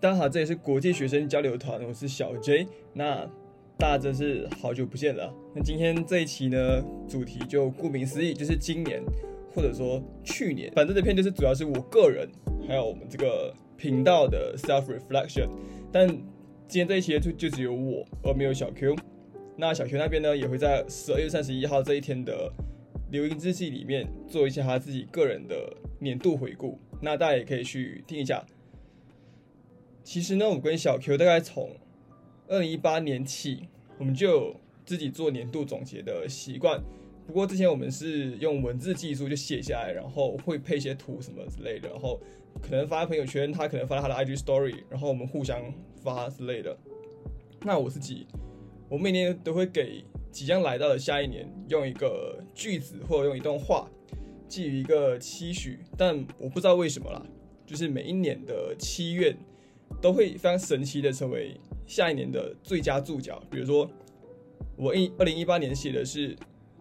大家好，这里是国际学生交流团，我是小 J。那大家真是好久不见了。那今天这一期呢，主题就顾名思义，就是今年或者说去年，反正这篇就是主要是我个人，还有我们这个频道的 self reflection。但今天这一期就就只有我，而没有小 Q。那小 Q 那边呢，也会在十二月三十一号这一天的留音日记里面做一下他自己个人的年度回顾。那大家也可以去听一下。其实呢，我跟小 Q 大概从二零一八年起，我们就有自己做年度总结的习惯。不过之前我们是用文字技术就写下来，然后会配一些图什么之类的，然后可能发在朋友圈，他可能发在他的 IG Story，然后我们互相发之类的。那我自己，我每年都会给即将来到的下一年用一个句子或者用一段话寄予一个期许，但我不知道为什么啦，就是每一年的七月。都会非常神奇的成为下一年的最佳注脚。比如说，我一二零一八年写的是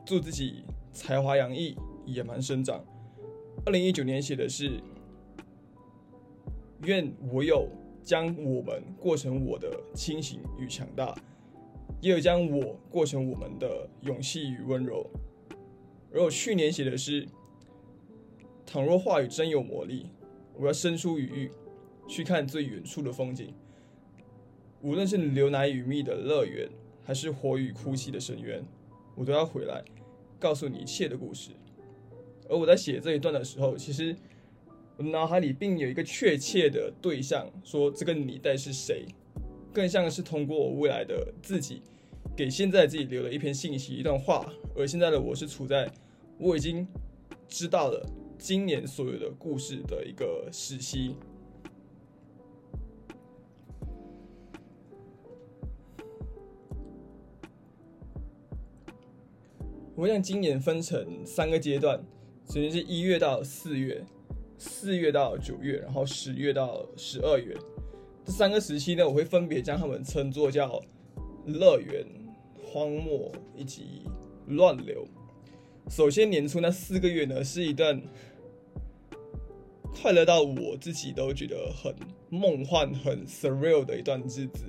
祝自己才华洋溢、野蛮生长；二零一九年写的是愿我有将我们过成我的清醒与强大，也有将我过成我们的勇气与温柔。而我去年写的是倘若话语真有魔力，我要伸出羽翼。去看最远处的风景，无论是牛奶与蜜的乐园，还是火与哭泣的深渊，我都要回来，告诉你一切的故事。而我在写这一段的时候，其实我脑海里并有一个确切的对象，说这个你在是谁，更像是通过我未来的自己，给现在自己留了一篇信息、一段话。而现在的我是处在我已经知道了今年所有的故事的一个时期。我想今年分成三个阶段，首先是一月到四月，四月到九月，然后十月到十二月，这三个时期呢，我会分别将它们称作叫乐园、荒漠以及乱流。首先年初那四个月呢，是一段快乐到我自己都觉得很梦幻、很 surreal 的一段日子。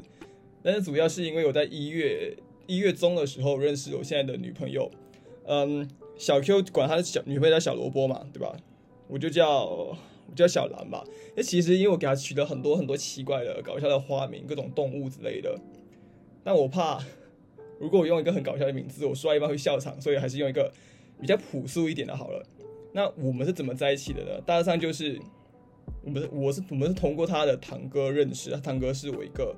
但是主要是因为我在一月一月中的时候认识我现在的女朋友。嗯，小 Q 管他的小女朋友叫小萝卜嘛，对吧？我就叫我叫小兰吧。那其实因为我给他取了很多很多奇怪的、搞笑的花名，各种动物之类的。但我怕，如果我用一个很搞笑的名字，我说话一半会笑场，所以还是用一个比较朴素一点的好了。那我们是怎么在一起的呢？大致上就是我们我是我们是通过他的堂哥认识，他堂哥是我一个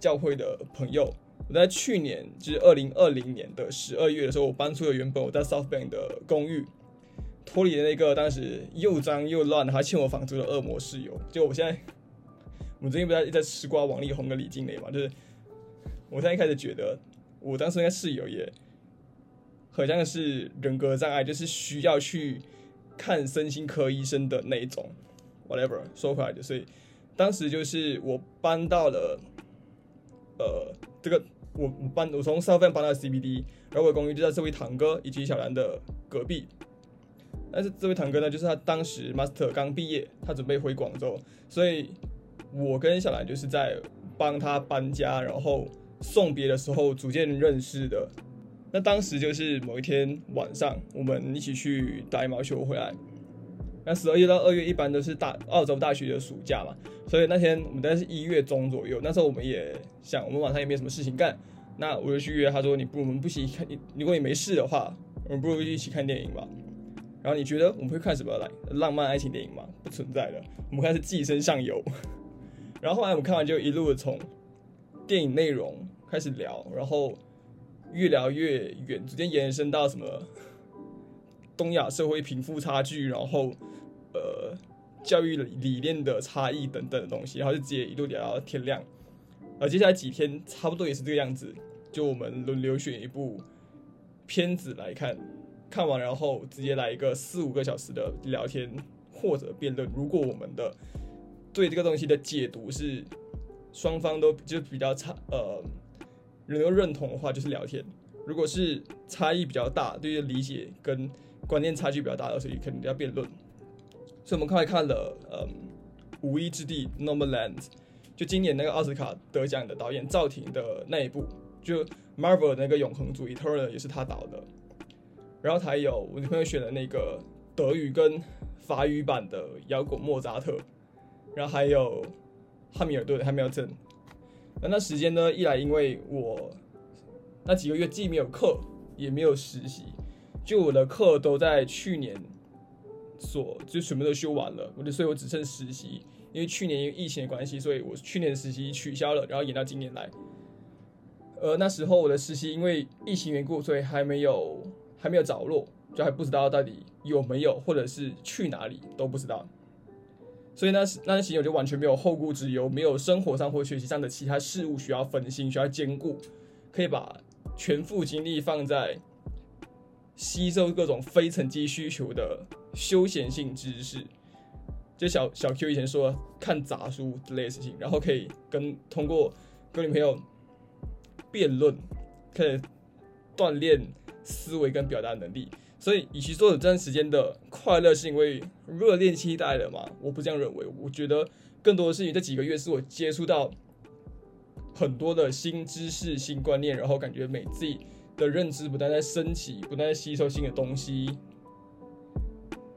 教会的朋友。我在去年，就是二零二零年的十二月的时候，我搬出了原本我在 South Bank 的公寓，脱离了那个当时又脏又乱还欠我房租的恶魔室友。就我现在，我最近不在在吃瓜王力宏跟李静蕾嘛？就是我现在开始觉得，我当时那个室友也好像是人格障碍，就是需要去看身心科医生的那一种。Whatever，说回来就所以当时就是我搬到了，呃，这个。我搬我从 South End 搬到 CBD，然后我的公寓就在这位堂哥以及小兰的隔壁。但是这位堂哥呢，就是他当时 Master 刚毕业，他准备回广州，所以我跟小兰就是在帮他搬家，然后送别的时候逐渐认识的。那当时就是某一天晚上，我们一起去打羽毛球回来。那十二月到二月一般都是大澳洲大学的暑假嘛，所以那天我们大概是一月中左右。那时候我们也想，我们晚上也没什么事情干，那我就去约他说：“你不如，我们不一起看，如果你没事的话，我们不如一起看电影吧。”然后你觉得我们会看什么来浪漫爱情电影吗？不存在的，我们开始《寄生上游》。然后后来我们看完就一路的从电影内容开始聊，然后越聊越远，逐渐延伸到什么东亚社会贫富差距，然后。教育理念的差异等等的东西，然后就直接一路聊到天亮。而接下来几天差不多也是这个样子，就我们轮流选一部片子来看，看完然后直接来一个四五个小时的聊天或者辩论。如果我们的对这个东西的解读是双方都就比较差，呃，人都认同的话，就是聊天；如果是差异比较大，对于理解跟观念差距比较大的，所以肯定要辩论。所以我们刚才看了，嗯，《无依之地》（No m a n Land），就今年那个奥斯卡得奖的导演赵婷的那一部，就 Marvel 那个永恒族 Eternal 也是他导的。然后还有我女朋友选的那个德语跟法语版的摇滚莫扎特，然后还有汉密尔顿汉密尔顿。那那时间呢？一来因为我那几个月既没有课也没有实习，就我的课都在去年所就全部都修完了，我就所以我只剩实习。因为去年因为疫情的关系，所以我去年的实习取消了，然后延到今年来。呃，那时候我的实习因为疫情缘故，所以还没有还没有着落，就还不知道到底有没有，或者是去哪里都不知道。所以那时那段时间我就完全没有后顾之忧，没有生活上或学习上的其他事物需要分心、需要兼顾，可以把全副精力放在吸收各种非成绩需求的休闲性知识。就小小 Q 以前说看杂书之类的事情，然后可以跟通过跟女朋友辩论，可以锻炼思维跟表达能力。所以，与其说有这段时间的快乐是因为热恋期带了嘛，我不这样认为。我觉得更多的是因为这几个月是我接触到很多的新知识、新观念，然后感觉每自己的认知不断在升起，不断在吸收新的东西，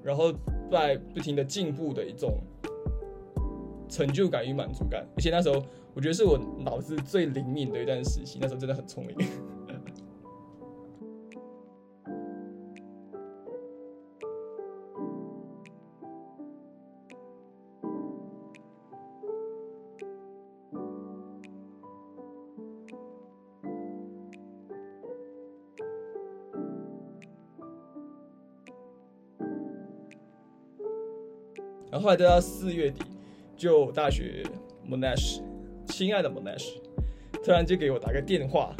然后在不停的进步的一种成就感与满足感。而且那时候，我觉得是我脑子最灵敏的一段时期，那时候真的很聪明。后来等到四月底，就大学 Monash，亲爱的 Monash，突然就给我打个电话，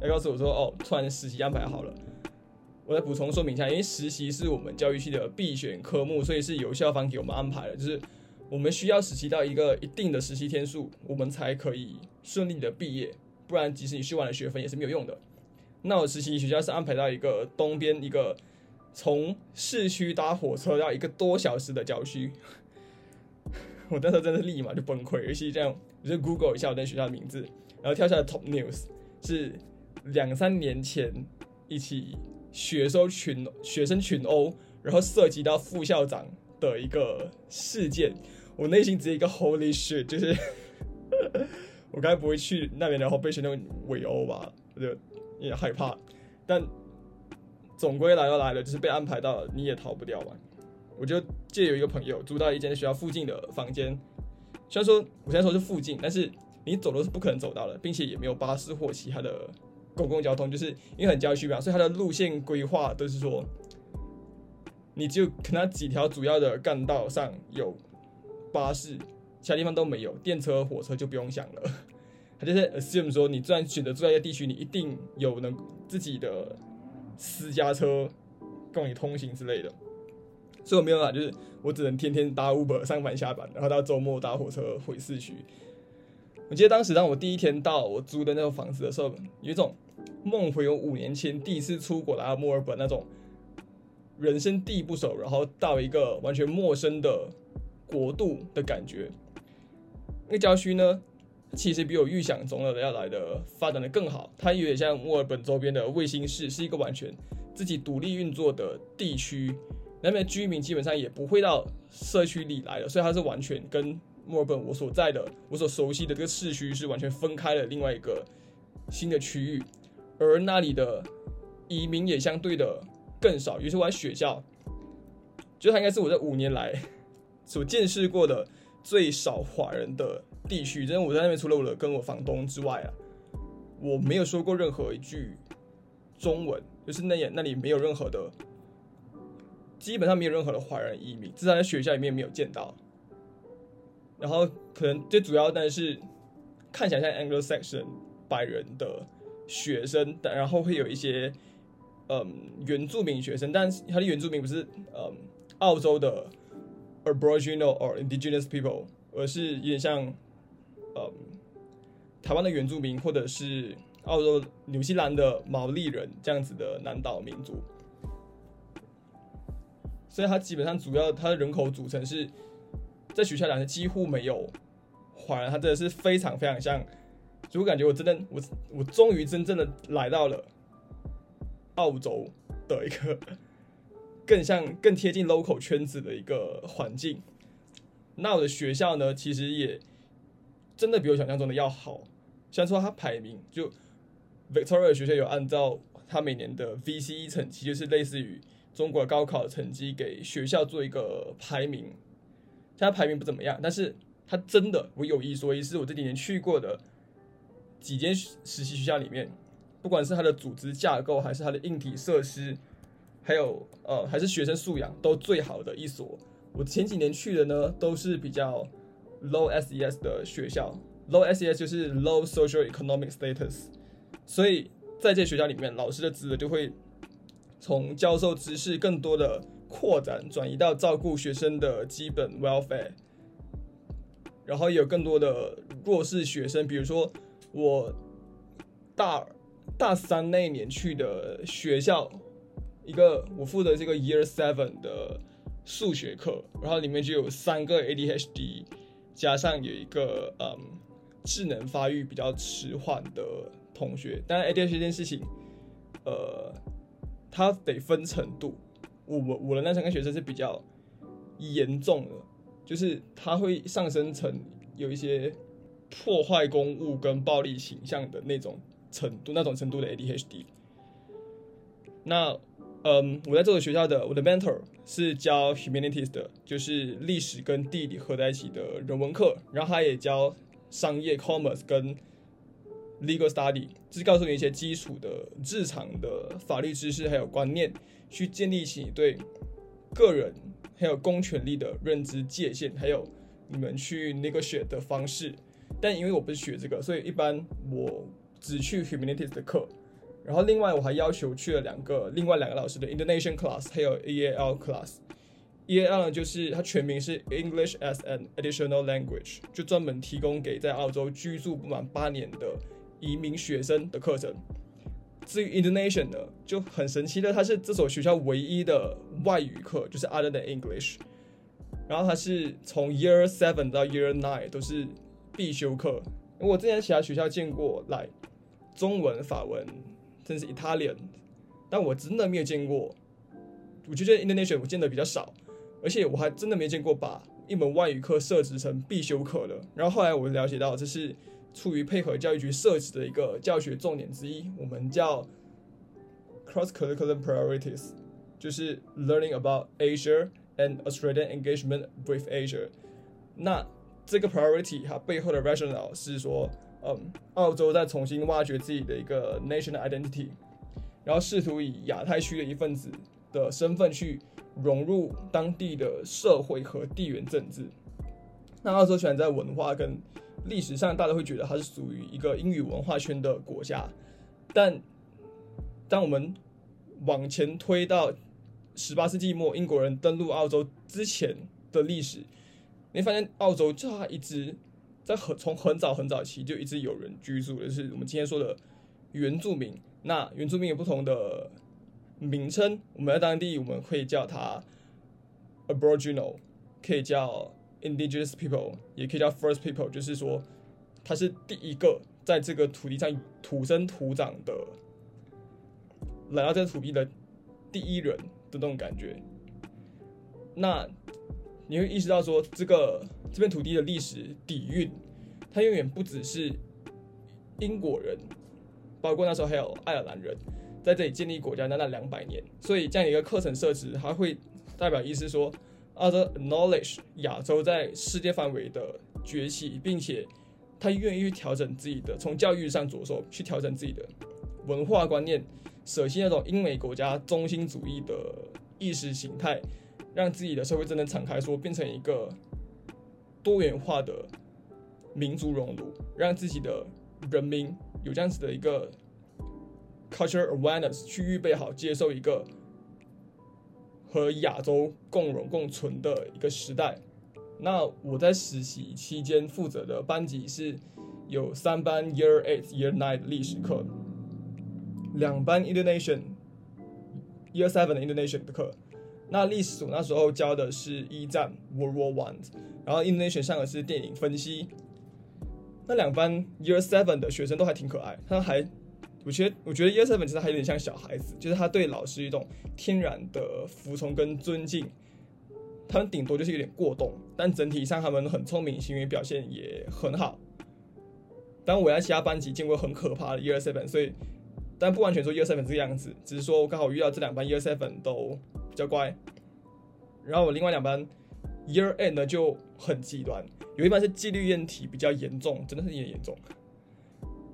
来告诉我说，哦，突然实习安排好了。我再补充说明一下，因为实习是我们教育系的必选科目，所以是由校方给我们安排的，就是我们需要实习到一个一定的实习天数，我们才可以顺利的毕业，不然即使你修完了学分也是没有用的。那我实习学校是安排到一个东边一个。从市区搭火车要一个多小时的郊区，我那时候真的立马就崩溃。而且这样，我就 Google 一下我那学校的名字，然后跳下来 Top News 是两三年前一起学生群学生群殴，然后涉及到副校长的一个事件。我内心直接一个 Holy shit，就是 我该不会去那边，然后被学生围殴吧，我就有点害怕，但。总归来都来了，就是被安排到了，你也逃不掉嘛。我就借有一个朋友租到一间学校附近的房间，虽然说我现在说是附近，但是你走路是不可能走到的，并且也没有巴士或其他的公共交通，就是因为很郊区嘛，所以它的路线规划都是说，你就可能几条主要的干道上有巴士，其他地方都没有，电车、火车就不用想了。他就是 assume 说，你虽然选择住在一个地区，你一定有能自己的。私家车供你通行之类的，所以我没有办法，就是我只能天天搭 Uber 上班下班，然后到周末搭火车回市区。我记得当时当我第一天到我租的那个房子的时候，有一种梦回我五年前第一次出国来到墨尔本那种人生地不熟，然后到一个完全陌生的国度的感觉。那个郊区呢？其实比我预想中的要来的发展的更好，它有点像墨尔本周边的卫星市，是一个完全自己独立运作的地区，那边居民基本上也不会到社区里来的，所以它是完全跟墨尔本我所在的、我所熟悉的这个市区是完全分开了另外一个新的区域，而那里的移民也相对的更少，尤其我在学校，就它应该是我这五年来所见识过的最少华人的。地区，真的我在那边除了我的跟我房东之外啊，我没有说过任何一句中文，就是那也那里没有任何的，基本上没有任何的华人移民，至少在学校里面没有见到。然后可能最主要但是看起来像 Anglo-Saxon 白人的学生，但然后会有一些嗯原住民学生，但是他的原住民不是嗯澳洲的 Aboriginal or Indigenous people，而是有点像。呃，台湾的原住民，或者是澳洲、纽西兰的毛利人这样子的南岛民族，所以它基本上主要它的人口组成是在学校来的几乎没有华人，他真的是非常非常像，就我感觉我真的我我终于真正的来到了澳洲的一个更像更贴近 local 圈子的一个环境。那我的学校呢，其实也真的比我想象中的要好。虽然说它排名就 Victoria 学校有按照它每年的 VCE 成绩，就是类似于中国高考成绩给学校做一个排名。它排名不怎么样，但是它真的，我有一说一，是我这几年去过的几间实习学校里面，不管是它的组织架构，还是它的硬体设施，还有呃，还是学生素养，都最好的一所。我前几年去的呢，都是比较 low SES 的学校，low SES 就是 low social economic status，所以在这学校里面，老师的职责就会从教授知识更多的扩展，转移到照顾学生的基本 welfare，然后有更多的弱势学生，比如说我大大三那一年去的学校，一个我负责这个 year seven 的。数学课，然后里面就有三个 ADHD，加上有一个嗯智能发育比较迟缓的同学。当然 ADHD 这件事情，呃，它得分程度。我我的那三个学生是比较严重的，就是他会上升成有一些破坏公物跟暴力倾向的那种程度，那种程度的 ADHD。那嗯，我在这个学校的我的 mentor 是教 humanities 的，就是历史跟地理合在一起的人文课，然后他也教商业 commerce 跟 legal study，就是告诉你一些基础的日常的法律知识还有观念，去建立起对个人还有公权力的认知界限，还有你们去 negotiate 的方式。但因为我不是学这个，所以一般我只去 humanities 的课。然后另外我还要求去了两个另外两个老师的 Indonesian class，还有 EAL class。EAL 呢就是它全名是 English as an Additional Language，就专门提供给在澳洲居住不满八年的移民学生的课程。至于 Indonesian 呢就很神奇的，它是这所学校唯一的外语课，就是 Other than English。然后它是从 Year Seven 到 Year Nine 都是必修课。我之前其他学校见过来中文、法文。真是 Italian，但我真的没有见过。我觉得 Indonesian 我见的比较少，而且我还真的没见过把一门外语课设置成必修课的。然后后来我了解到，这是出于配合教育局设置的一个教学重点之一，我们叫 Cross Curriculum Priorities，就是 Learning about Asia and Australian engagement with Asia。那这个 priority 它背后的 rationale 是说。嗯，澳洲在重新挖掘自己的一个 national identity，然后试图以亚太区的一份子的身份去融入当地的社会和地缘政治。那澳洲虽然在文化跟历史上，大家会觉得它是属于一个英语文化圈的国家，但当我们往前推到十八世纪末英国人登陆澳洲之前的历史，你发现澳洲就它一直。在很从很早很早期就一直有人居住，就是我们今天说的原住民。那原住民有不同的名称，我们在当地我们可以叫它 Aboriginal，可以叫 Indigenous people，也可以叫 First people，就是说他是第一个在这个土地上土生土长的来到这个土地的第一人的那种感觉。那你会意识到说，这个这片土地的历史底蕴，它永远不只是英国人，包括那时候还有爱尔兰人在这里建立国家的那两百年。所以这样一个课程设置，它会代表意思说，，other knowledge 亚洲在世界范围的崛起，并且他愿意去调整自己的，从教育上着手去调整自己的文化观念，舍弃那种英美国家中心主义的意识形态。让自己的社会真正敞开，说变成一个多元化的民族熔炉，让自己的人民有这样子的一个 culture awareness，去预备好接受一个和亚洲共荣共存的一个时代。那我在实习期间负责的班级是有三班 Year Eight、Year Nine 的历史课，两班 Indonesian Year Seven 的 Indonesian 的课。那历史我那时候教的是一战 World War One，然后 Indonesian 上的是电影分析，那两班 Year Seven 的学生都还挺可爱，他们还，我觉得我觉得 Year Seven 其实还有点像小孩子，就是他对老师一种天然的服从跟尊敬，他们顶多就是有点过动，但整体上他们很聪明，行为表现也很好。但我在其他班级见过很可怕的 Year Seven，所以但不完全说 Year Seven 这个样子，只是说我刚好遇到这两班 Year Seven 都比较乖，然后我另外两班 Year end 呢就很极端，有一班是纪律验题比较严重，真的是有点严重，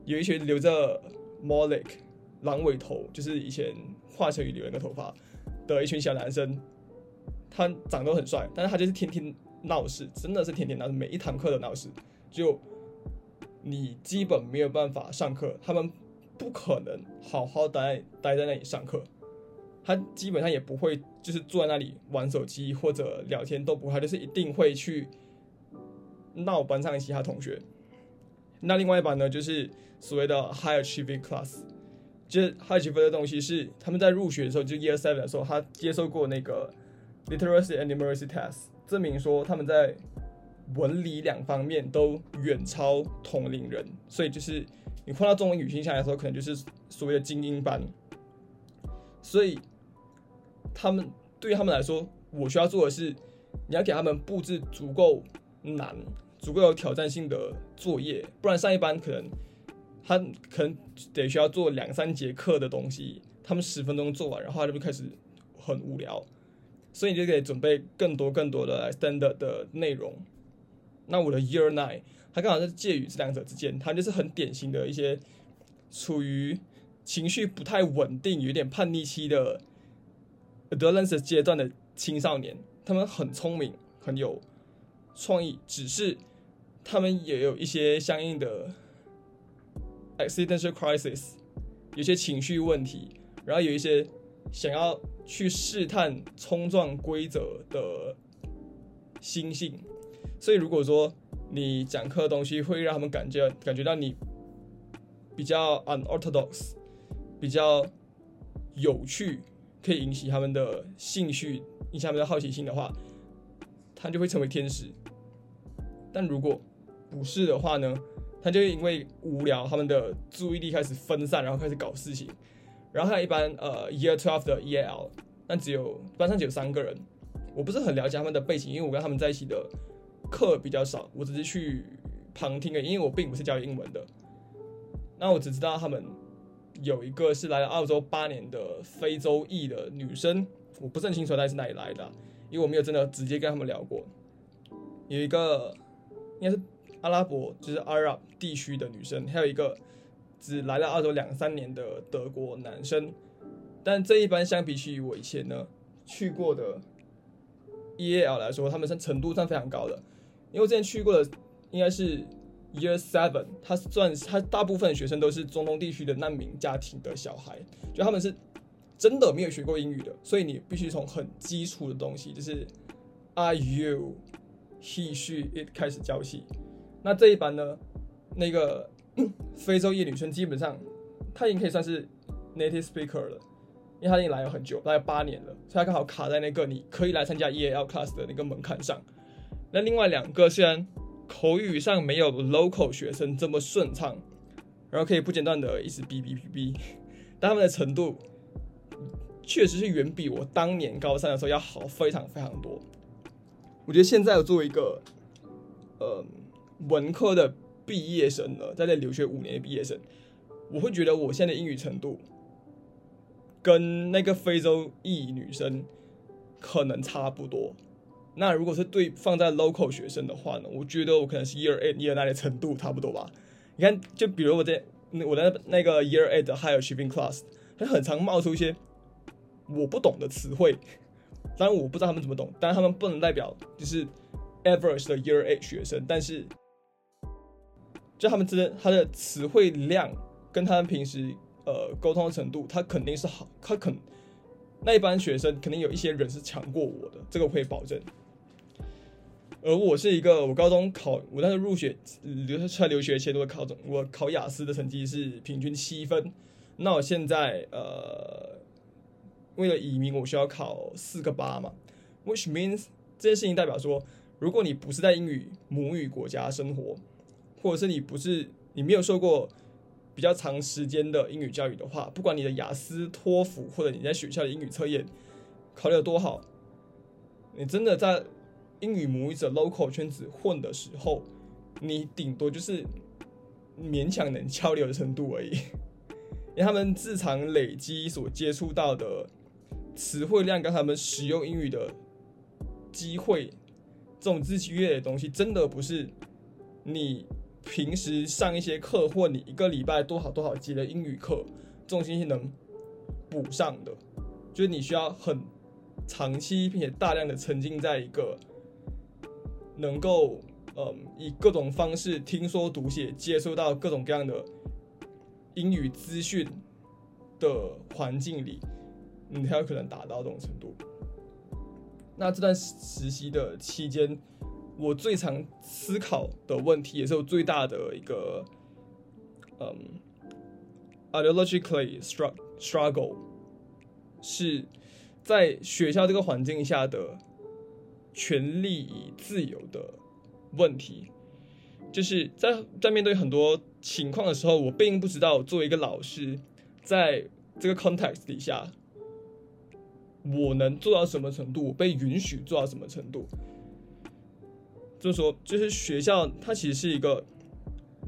有一群留着 Molic 狼尾头，就是以前华晨宇留那个头发的一群小男生，他长得很帅，但是他就是天天闹事，真的是天天闹，每一堂课都闹事，就。你基本没有办法上课，他们不可能好好待待在那里上课，他基本上也不会就是坐在那里玩手机或者聊天都不会，他就是一定会去闹班上其他同学。那另外一版呢，就是所谓的 high achieving class，就是 high achieving 的东西是他们在入学的时候，就 year seven 的时候，他接受过那个 literacy and numeracy test，证明说他们在。文理两方面都远超同龄人，所以就是你碰到中文语境下来的时候，可能就是所谓的精英班。所以他们对于他们来说，我需要做的是，你要给他们布置足够难、足够有挑战性的作业，不然上一班可能他可能得需要做两三节课的东西，他们十分钟做完，然后他就开始很无聊，所以你就得准备更多更多的 standard 的内容。那我的 Year Nine，他刚好是介于这两者之间，他就是很典型的一些处于情绪不太稳定、有点叛逆期的 adolescence 阶段的青少年。他们很聪明，很有创意，只是他们也有一些相应的 existential crisis，有些情绪问题，然后有一些想要去试探、冲撞规则的心性。所以，如果说你讲课的东西会让他们感觉感觉到你比较 unorthodox，比较有趣，可以引起他们的兴趣，引起他们的好奇心的话，他就会成为天使。但如果不是的话呢，他就会因为无聊，他们的注意力开始分散，然后开始搞事情。然后还有一般呃 year twelve 的 EL，但只有班上只有三个人，我不是很了解他们的背景，因为我跟他们在一起的。课比较少，我只是去旁听的，因为我并不是教英文的。那我只知道他们有一个是来了澳洲八年的非洲裔的女生，我不是很清楚她是哪里来的，因为我没有真的直接跟他们聊过。有一个应该是阿拉伯，就是 Arab 地区的女生，还有一个只来了澳洲两三年的德国男生。但这一般相比起我以前呢去过的 EAL 来说，他们是程度上非常高的。因为我之前去过的应该是 Year Seven，他算他大部分学生都是中东地区的难民家庭的小孩，就他们是真的没有学过英语的，所以你必须从很基础的东西，就是 Are you he she it 开始教起。那这一班呢，那个 非洲裔女生基本上她已经可以算是 native speaker 了，因为她已经来了很久，大概八年了，所以她刚好卡在那个你可以来参加 EAL class 的那个门槛上。那另外两个虽然口语上没有 local 学生这么顺畅，然后可以不间断的一直哔哔哔哔，但他们的程度确实是远比我当年高三的时候要好非常非常多。我觉得现在我作为一个呃文科的毕业生了，在这留学五年的毕业生，我会觉得我现在的英语程度跟那个非洲裔女生可能差不多。那如果是对放在 local 学生的话呢？我觉得我可能是 year eight year nine 的程度差不多吧。你看，就比如我在我的那个 year eight 的 Higher Shipping class，它很常冒出一些我不懂的词汇。当然我不知道他们怎么懂，但是他们不能代表就是 average 的 year eight 学生。但是就他们之间，他的词汇量跟他们平时呃沟通的程度，他肯定是好，他肯那一班学生肯定有一些人是强过我的，这个我可以保证。而我是一个，我高中考，我那时候入学留出来留学前，我考中我考雅思的成绩是平均七分。那我现在呃，为了移民，我需要考四个八嘛，which means 这件事情代表说，如果你不是在英语母语国家生活，或者是你不是你没有受过比较长时间的英语教育的话，不管你的雅思、托福或者你在学校的英语测验考得多好，你真的在英语母语者 local 圈子混的时候，你顶多就是勉强能交流的程度而已。因为他们日常累积所接触到的词汇量，跟他们使用英语的机会，这种日积月累的东西，真的不是你平时上一些课或你一个礼拜多少多少节的英语课，这种信息能补上的。就是你需要很长期并且大量的沉浸在一个能够嗯以各种方式听说读写接收到各种各样的。英语资讯的环境里，你才有可能达到这种程度。那这段实习的期间，我最常思考的问题，也是我最大的一个，嗯，ideologically struggle，是在学校这个环境下的权利与自由的问题。就是在在面对很多情况的时候，我并不知道作为一个老师，在这个 context 底下，我能做到什么程度，我被允许做到什么程度。就是说，就是学校它其实是一个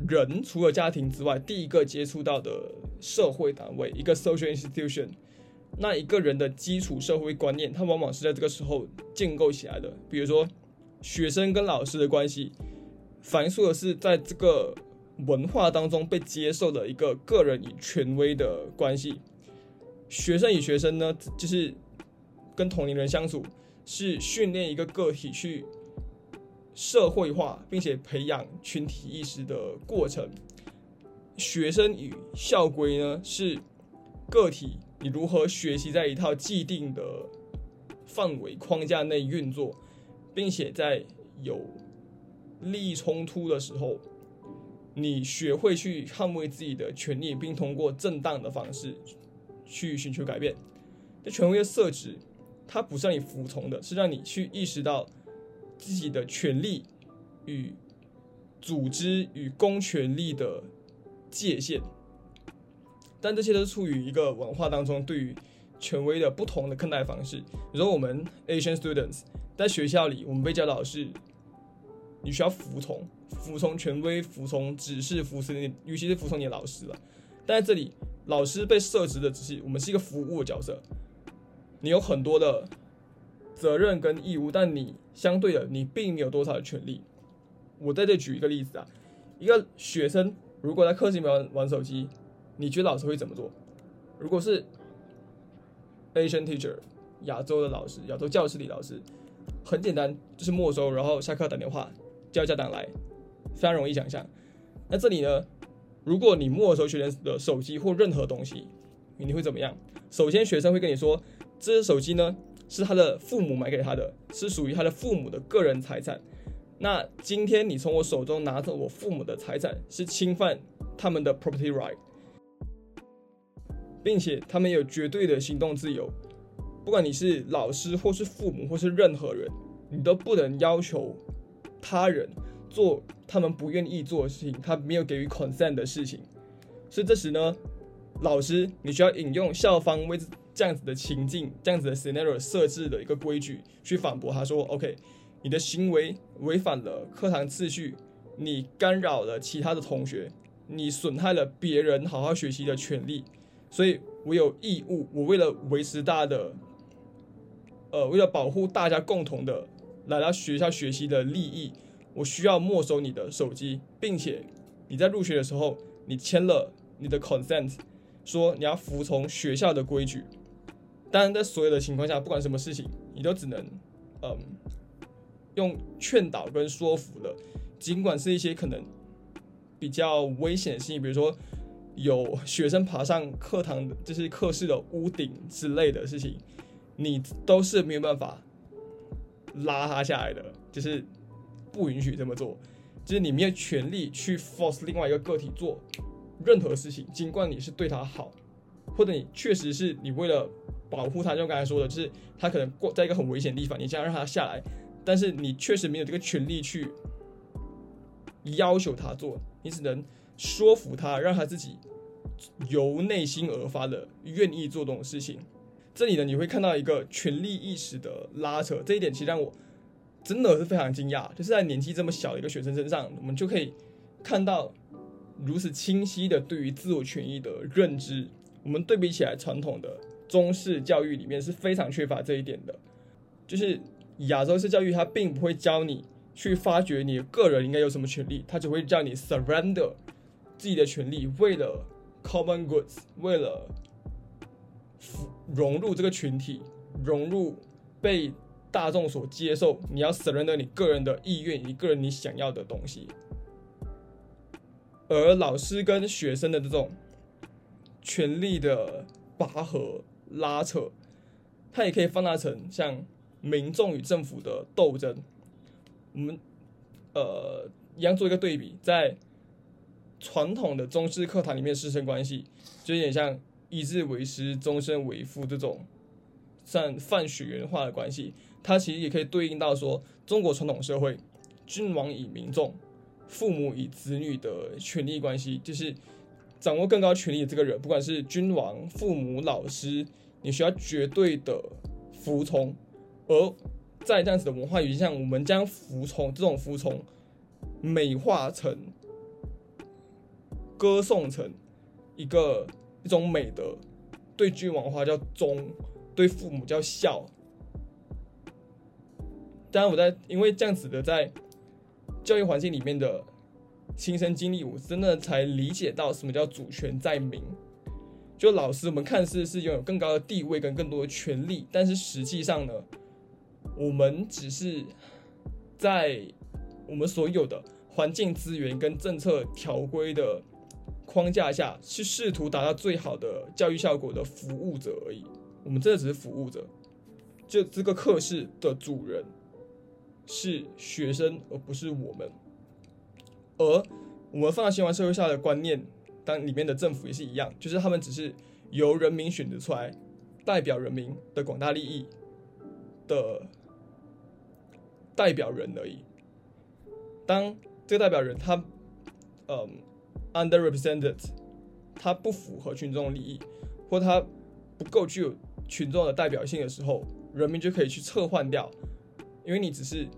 人除了家庭之外第一个接触到的社会单位，一个 social institution。那一个人的基础社会观念，它往往是在这个时候建构起来的。比如说，学生跟老师的关系。反映出的是，在这个文化当中被接受的一个个人与权威的关系。学生与学生呢，就是跟同龄人相处，是训练一个个体去社会化，并且培养群体意识的过程。学生与校规呢，是个体你如何学习在一套既定的范围框架内运作，并且在有。利益冲突的时候，你学会去捍卫自己的权利，并通过正当的方式去寻求改变。这权威的设置，它不是让你服从的，是让你去意识到自己的权利与组织与公权力的界限。但这些都是出于一个文化当中对于权威的不同的看待方式。比如说，我们 Asian students 在学校里，我们被教导是。你需要服从，服从权威，服从指示，服从你，尤其是服从你的老师了。但在这里，老师被设置的只是我们是一个服务的角色，你有很多的责任跟义务，但你相对的，你并没有多少的权利。我在这举一个例子啊，一个学生如果在课室里面玩玩手机，你觉得老师会怎么做？如果是 Asian teacher，亚洲的老师，亚洲教室里老师，很简单，就是没收，然后下课打电话。叫家长来，非常容易想象。那这里呢？如果你没收学生的手机或任何东西，你会怎么样？首先，学生会跟你说，这只手机呢是他的父母买给他的，是属于他的父母的个人财产。那今天你从我手中拿着我父母的财产，是侵犯他们的 property right，并且他们有绝对的行动自由。不管你是老师或是父母或是任何人，你都不能要求。他人做他们不愿意做的事情，他没有给予 consent 的事情，所以这时呢，老师你需要引用校方为这样子的情境、这样子的 scenario 设置的一个规矩去反驳他说：“OK，你的行为违反了课堂秩序，你干扰了其他的同学，你损害了别人好好学习的权利，所以我有义务，我为了维持大家的，呃，为了保护大家共同的。”来到学校学习的利益，我需要没收你的手机，并且你在入学的时候，你签了你的 consent，说你要服从学校的规矩。当然，在所有的情况下，不管什么事情，你都只能嗯用劝导跟说服的，尽管是一些可能比较危险的事情，比如说有学生爬上课堂，就是课室的屋顶之类的事情，你都是没有办法。拉他下来的，就是不允许这么做，就是你没有权利去 force 另外一个个体做任何事情，尽管你是对他好，或者你确实是你为了保护他，就刚才说的，就是他可能过在一个很危险的地方，你这样让他下来，但是你确实没有这个权利去要求他做，你只能说服他，让他自己由内心而发的愿意做这种事情。这里呢，你会看到一个权力意识的拉扯，这一点其实让我真的是非常惊讶，就是在年纪这么小的一个学生身上，我们就可以看到如此清晰的对于自我权益的认知。我们对比起来，传统的中式教育里面是非常缺乏这一点的，就是亚洲式教育，它并不会教你去发掘你个人应该有什么权利，它只会叫你 surrender 自己的权利，为了 common goods，为了融入这个群体，融入被大众所接受，你要 surrender 你个人的意愿，你个人你想要的东西，而老师跟学生的这种。权力的拔河拉扯，它也可以放大成像民众与政府的斗争。我们呃一样做一个对比，在传统的中式课堂里面，师生关系就有点像一日为师，终身为父这种像泛血缘化的关系。它其实也可以对应到说，中国传统社会君王与民众、父母与子女的权利关系，就是。掌握更高权力的这个人，不管是君王、父母、老师，你需要绝对的服从。而在这样子的文化语境下，我们将服从这种服从美化成、歌颂成一个一种美德。对君王的话叫忠，对父母叫孝。当然，我在因为这样子的在教育环境里面的。亲身经历，我真的才理解到什么叫主权在民。就老师，我们看似是拥有更高的地位跟更多的权利，但是实际上呢，我们只是在我们所有的环境资源跟政策条规的框架下，去试图达到最好的教育效果的服务者而已。我们真的只是服务者。就这个课室的主人是学生，而不是我们。而我们放在新华社会下的观念，当里面的政府也是一样，就是他们只是由人民选择出来，代表人民的广大利益的代表人而已。当这个代表人他，嗯，underrepresented，它不符合群众利益，或它不够具有群众的代表性的时候，人民就可以去撤换掉，因为你只是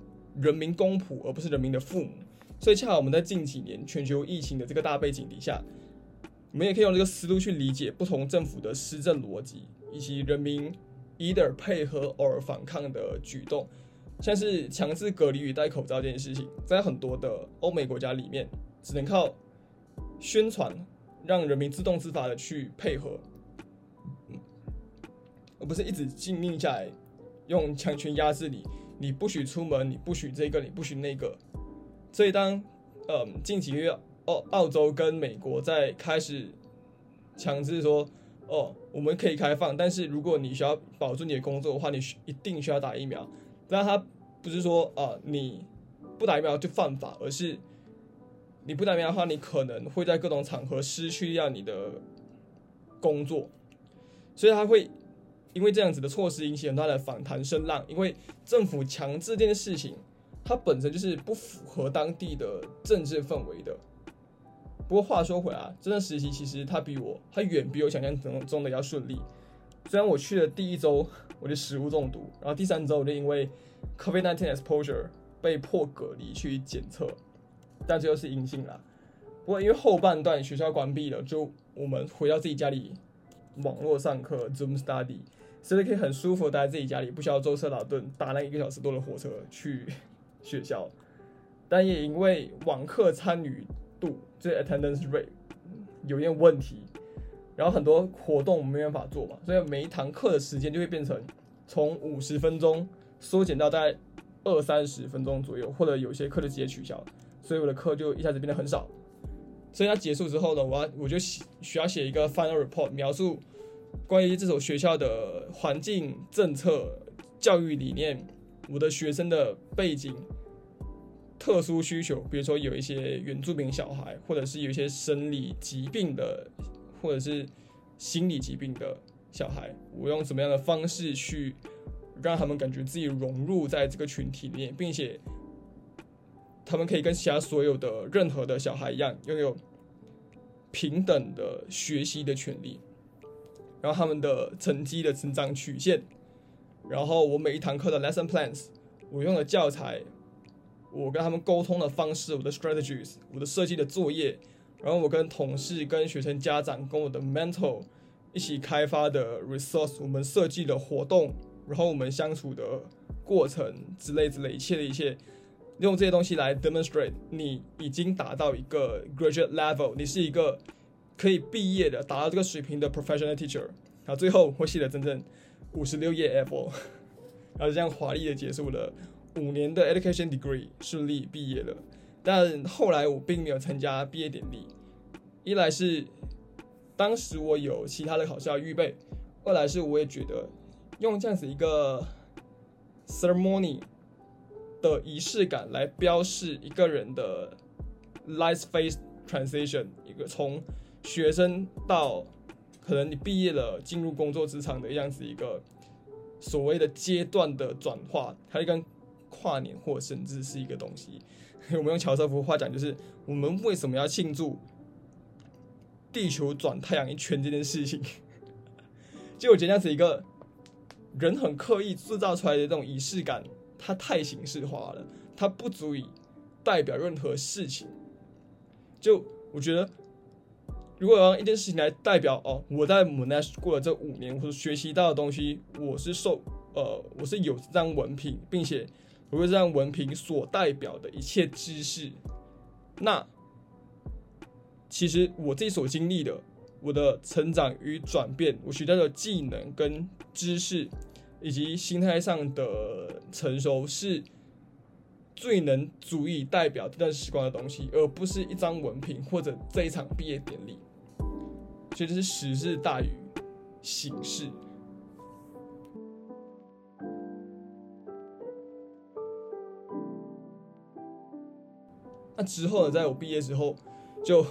人民公仆，而不是人民的父母。所以，恰好我们在近几年全球疫情的这个大背景底下，我们也可以用这个思路去理解不同政府的施政逻辑，以及人民 either 配合 or 反抗的举动。像是强制隔离与戴口罩这件事情，在很多的欧美国家里面，只能靠宣传让人民自动自发的去配合，而不是一直禁令下来，用强权压制你，你不许出门，你不许这个，你不许那个。所以，当嗯近几个月，澳澳洲跟美国在开始强制说，哦，我们可以开放，但是如果你需要保住你的工作的话，你需一定需要打疫苗。但他不是说啊，你不打疫苗就犯法，而是你不打疫苗的话，你可能会在各种场合失去掉你的工作。所以他会因为这样子的措施引起很大的反弹声浪，因为政府强制这件事情。它本身就是不符合当地的政治氛围的。不过话说回来，这段实习其实它比我，它远比我想象中中的要顺利。虽然我去的第一周我就食物中毒，然后第三周我就因为 COVID-19 exposure 被迫隔离去检测，但最后是阴性了。不过因为后半段学校关闭了，就我们回到自己家里网络上课 Zoom study，所以可以很舒服待在自己家里，不需要舟车劳顿打那一个小时多的火车去。学校，但也因为网课参与度，这 attendance rate 有点问题，然后很多活动没办法做嘛，所以每一堂课的时间就会变成从五十分钟缩减到大概二三十分钟左右，或者有些课就直接取消，所以我的课就一下子变得很少。所以它结束之后呢，我要我就写需要写一个 final report，描述关于这所学校的环境政策、教育理念。我的学生的背景、特殊需求，比如说有一些原住民小孩，或者是有一些生理疾病的，或者是心理疾病的小孩，我用什么样的方式去让他们感觉自己融入在这个群体里面，并且他们可以跟其他所有的任何的小孩一样，拥有平等的学习的权利。然后他们的成绩的成长曲线，然后我每一堂课的 lesson plans，我用的教材，我跟他们沟通的方式，我的 strategies，我的设计的作业，然后我跟同事、跟学生家长、跟我的 mentor 一起开发的 resource，我们设计的活动，然后我们相处的过程之类之类一切的一切，用这些东西来 demonstrate 你已经达到一个 graduate level，你是一个。可以毕业的，达到这个水平的 professional teacher，然后最后我写了整整五十六页 F，然后就这样华丽的结束了五年的 education degree，顺利毕业了。但后来我并没有参加毕业典礼，一来是当时我有其他的考试要预备，二来是我也觉得用这样子一个 ceremony 的仪式感来标示一个人的 life phase transition，一个从学生到可能你毕业了，进入工作职场的样子，一个所谓的阶段的转化，它跟跨年或甚至是一个东西。我们用乔瑟夫话讲，就是我们为什么要庆祝地球转太阳一圈这件事情？就我觉得这样子一个人很刻意制造出来的这种仪式感，它太形式化了，它不足以代表任何事情。就我觉得。如果要一件事情来代表哦，我在 Monash 过了这五年，或者学习到的东西，我是受呃，我是有这张文凭，并且我为这张文凭所代表的一切知识，那其实我自己所经历的，我的成长与转变，我学到的技能跟知识，以及心态上的成熟，是最能足以代表这段时光的东西，而不是一张文凭或者这一场毕业典礼。所以这是时势大于形式。那之后呢，在我毕业之后，就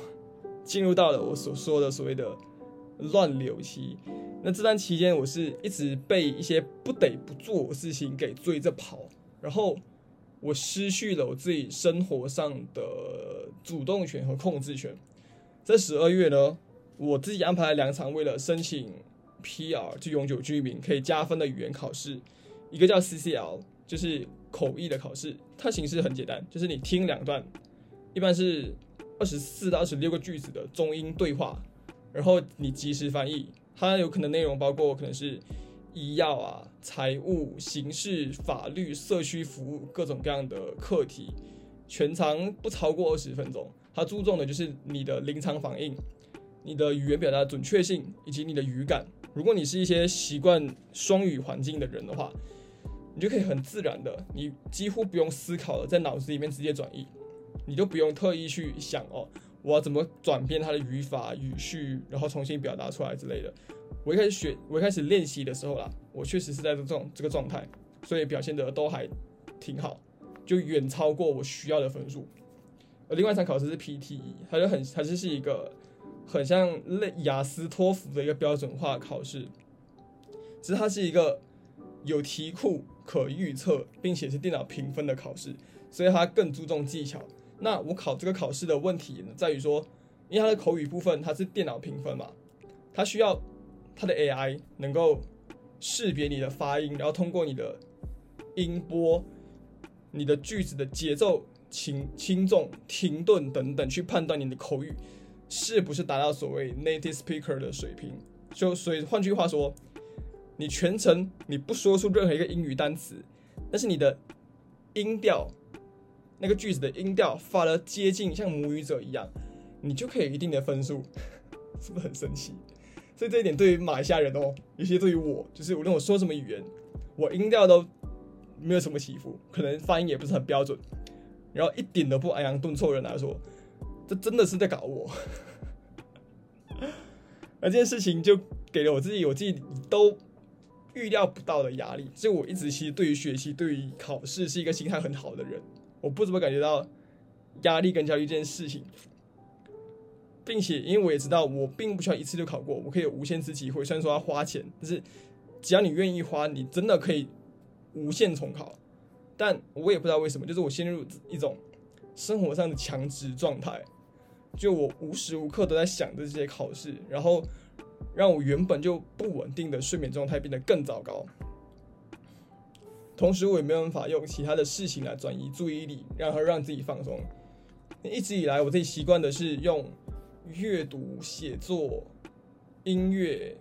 进入到了我所说的所谓的乱流期。那这段期间，我是一直被一些不得不做的事情给追着跑，然后我失去了我自己生活上的主动权和控制权。在十二月呢。我自己安排了两场为了申请 PR 就永久居民可以加分的语言考试，一个叫 CCL，就是口译的考试，它形式很简单，就是你听两段，一般是二十四到二十六个句子的中英对话，然后你及时翻译，它有可能内容包括可能是医药啊、财务、刑事、法律、社区服务各种各样的课题，全长不超过二十分钟，它注重的就是你的临场反应。你的语言表达准确性以及你的语感，如果你是一些习惯双语环境的人的话，你就可以很自然的，你几乎不用思考的，在脑子里面直接转译，你就不用特意去想哦，我要怎么转变它的语法语序，然后重新表达出来之类的。我一开始学，我一开始练习的时候啦，我确实是在这种这个状态，所以表现的都还挺好，就远超过我需要的分数。而另外一场考试是 PTE，它就很，它就是一个。很像类雅思托福的一个标准化考试，只是它是一个有题库可预测，并且是电脑评分的考试，所以它更注重技巧。那我考这个考试的问题呢，在于说，因为它的口语部分它是电脑评分嘛，它需要它的 AI 能够识别你的发音，然后通过你的音波、你的句子的节奏轻轻重、停顿等等，去判断你的口语。是不是达到所谓 native speaker 的水平？就所以换句话说，你全程你不说出任何一个英语单词，但是你的音调，那个句子的音调发的接近像母语者一样，你就可以一定的分数，是不是很神奇？所以这一点对于马来西亚人哦，尤其对于我，就是无论我说什么语言，我音调都没有什么起伏，可能发音也不是很标准，然后一点都不抑扬顿挫人来说。这真的是在搞我，而这件事情就给了我自己，我自己都预料不到的压力。所以我一直其实对于学习、对于考试是一个心态很好的人，我不怎么感觉到压力跟焦虑这件事情，并且因为我也知道我并不需要一次就考过，我可以有无限次机会。虽然说要花钱，但是只要你愿意花，你真的可以无限重考。但我也不知道为什么，就是我陷入一种。生活上的强直状态，就我无时无刻都在想着这些考试，然后让我原本就不稳定的睡眠状态变得更糟糕。同时，我也没有办法用其他的事情来转移注意力，让它让自己放松。一直以来，我自己习惯的是用阅读、写作、音乐、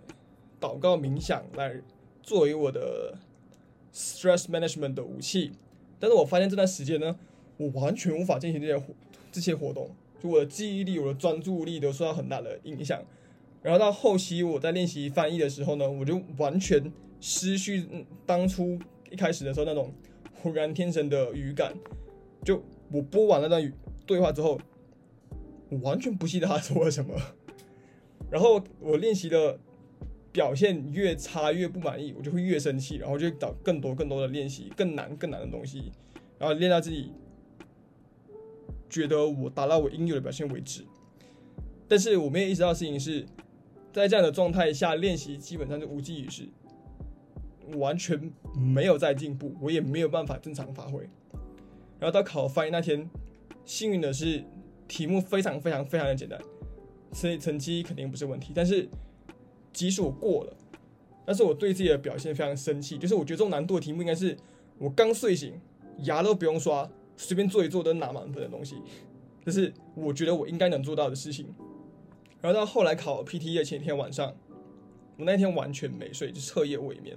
祷告、冥想来作为我的 stress management 的武器。但是我发现这段时间呢，我完全无法进行这些这些活动，就我的记忆力、我的专注力都受到很大的影响。然后到后期我在练习翻译的时候呢，我就完全失去当初一开始的时候那种浑然天成的语感。就我播完那段对话之后，我完全不记得他说了什么。然后我练习的表现越差，越不满意，我就会越生气，然后就找更多更多的练习，更难更难的东西，然后练到自己觉得我达到我应有的表现为止。但是我没有意识到的事情是，在这样的状态下练习基本上就无济于事，完全没有在进步，我也没有办法正常发挥。然后到考翻译那天，幸运的是题目非常非常非常的简单，所以成绩肯定不是问题。但是即使我过了，但是我对自己的表现非常生气，就是我觉得这种难度的题目应该是我刚睡醒，牙都不用刷，随便做一做都拿满分的东西，这是我觉得我应该能做到的事情。然后到后来考 PTE 的前一天晚上，我那天完全没睡，就彻夜未眠。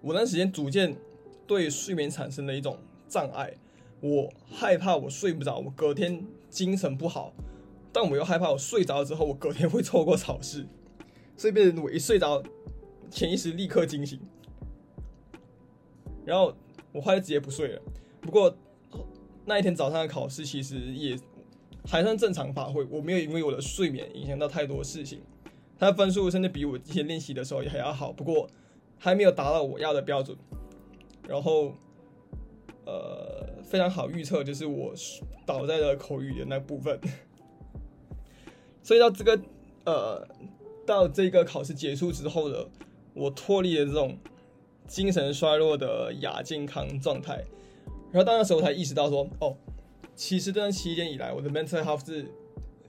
我那时间逐渐对睡眠产生了一种障碍，我害怕我睡不着，我隔天精神不好，但我又害怕我睡着之后，我隔天会错过考试，所以变成我一睡着，潜意识立刻惊醒，然后我后来直接不睡了。不过那一天早上的考试其实也。还算正常发挥，我没有因为我的睡眠影响到太多事情。他的分数甚至比我之前练习的时候也还要好，不过还没有达到我要的标准。然后，呃，非常好预测就是我倒在了口语的那部分。所以到这个呃，到这个考试结束之后的，我脱离了这种精神衰弱的亚健康状态。然后到那时候我才意识到说，哦。其实这段期间以来，我的 mental health 是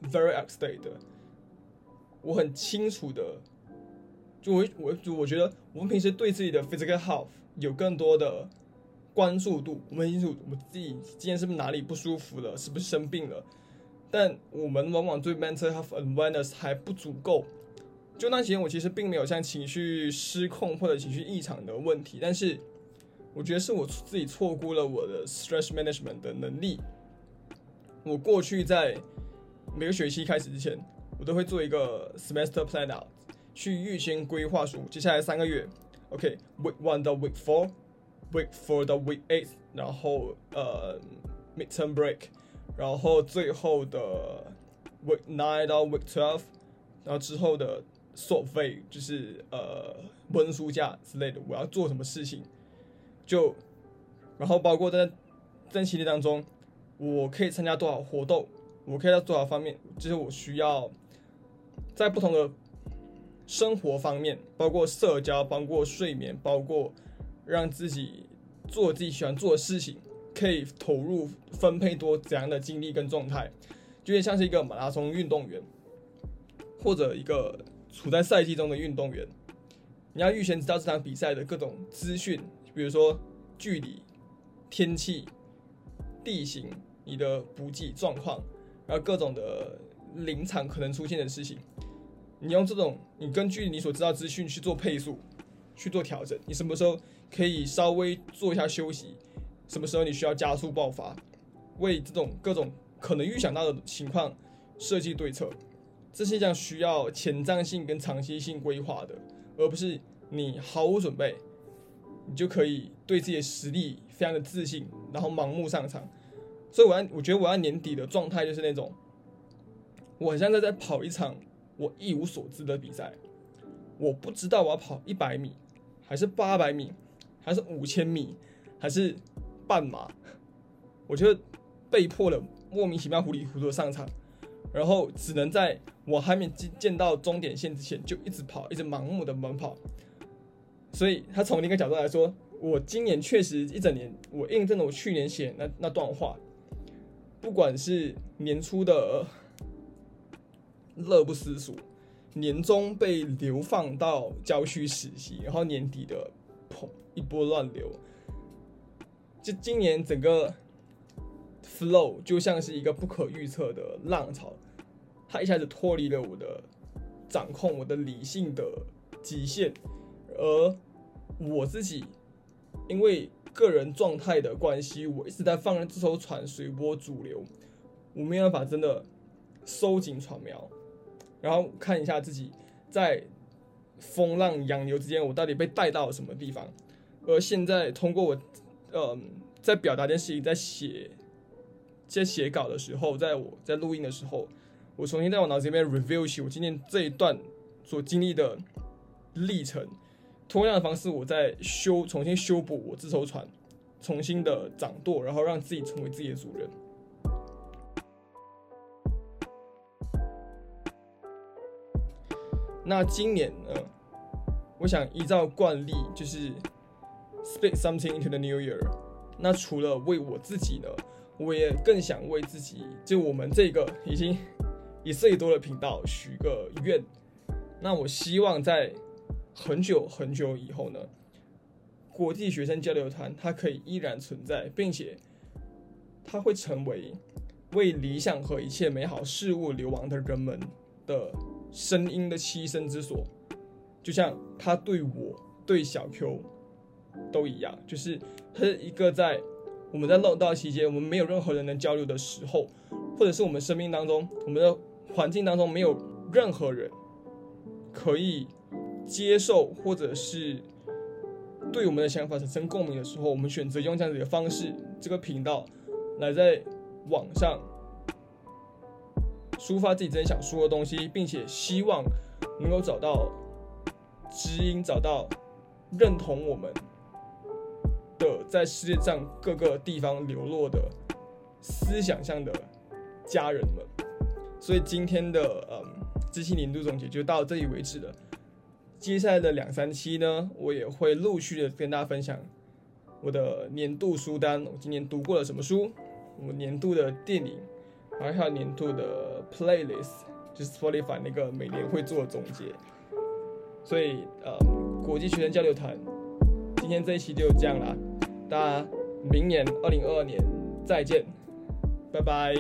very upstate 的。我很清楚的，我我我觉得，我们平时对自己的 physical health 有更多的关注度。我们清楚我自己今天是不是哪里不舒服了，是不是生病了。但我们往往对 mental health awareness 还不足够。就那期间，我其实并没有像情绪失控或者情绪异常的问题，但是我觉得是我自己错估了我的 stress management 的能力。我过去在每个学期开始之前，我都会做一个 semester plan out，去预先规划出接下来三个月，OK，week one 到 week four，week four 到 week eight，然后呃 midterm break，然后最后的 week nine 到 week twelve，然后之后的 sort phase 就是呃温书假之类的，我要做什么事情，就然后包括在在期间当中。我可以参加多少活动？我可以在多少方面？就是我需要在不同的生活方面，包括社交，包括睡眠，包括让自己做自己喜欢做的事情，可以投入分配多怎样的精力跟状态，就有点像是一个马拉松运动员，或者一个处在赛季中的运动员。你要预先知道这场比赛的各种资讯，比如说距离、天气、地形。你的补给状况，然后各种的临场可能出现的事情，你用这种，你根据你所知道资讯去做配速，去做调整。你什么时候可以稍微做一下休息？什么时候你需要加速爆发？为这种各种可能预想到的情况设计对策，这是一项需要前瞻性跟长期性规划的，而不是你毫无准备，你就可以对自己的实力非常的自信，然后盲目上场。所以我要，我觉得我要年底的状态就是那种，我现在在跑一场我一无所知的比赛，我不知道我要跑一百米，还是八百米，还是五千米，还是半马，我就被迫的莫名其妙糊里糊涂上场，然后只能在我还没见到终点线之前就一直跑，一直盲目的猛跑。所以他从另一个角度来说，我今年确实一整年，我印证了我去年写那那段话。不管是年初的乐不思蜀，年终被流放到郊区实习，然后年底的砰一波乱流，就今年整个 flow 就像是一个不可预测的浪潮，它一下子脱离了我的掌控，我的理性的极限，而我自己因为个人状态的关系，我一直在放任这艘船随波逐流，我没有办法真的收紧船苗。然后看一下自己在风浪洋流之间，我到底被带到了什么地方。而现在通过我，嗯，在表达这件事情，在写在写稿的时候，在我在录音的时候，我重新在我脑子里面 review 起我今天这一段所经历的历程。同样的方式，我在修重新修补我这艘船，重新的掌舵，然后让自己成为自己的主人。那今年呢？我想依照惯例，就是 speak something into the new year。那除了为我自己呢，我也更想为自己，就我们这个已经一岁多的频道许个愿。那我希望在很久很久以后呢，国际学生交流团它可以依然存在，并且它会成为为理想和一切美好事物流亡的人们的。声音的栖身之所，就像他对我、对小 Q 都一样，就是他是一个在我们在漏道期间，我们没有任何人能交流的时候，或者是我们生命当中、我们的环境当中没有任何人可以接受，或者是对我们的想法产生共鸣的时候，我们选择用这样子的方式，这个频道来在网上。抒发自己真想说的东西，并且希望能够找到知音，找到认同我们的在世界上各个地方流落的思想上的家人们。所以今天的嗯，知期年度总结就到这里为止了。接下来的两三期呢，我也会陆续的跟大家分享我的年度书单，我今年读过了什么书，我年度的电影。还有年度的 playlist，就是 Spotify 那个每年会做总结。所以，呃，国际学生交流团，今天这一期就这样啦，大家明年二零二二年再见，拜拜。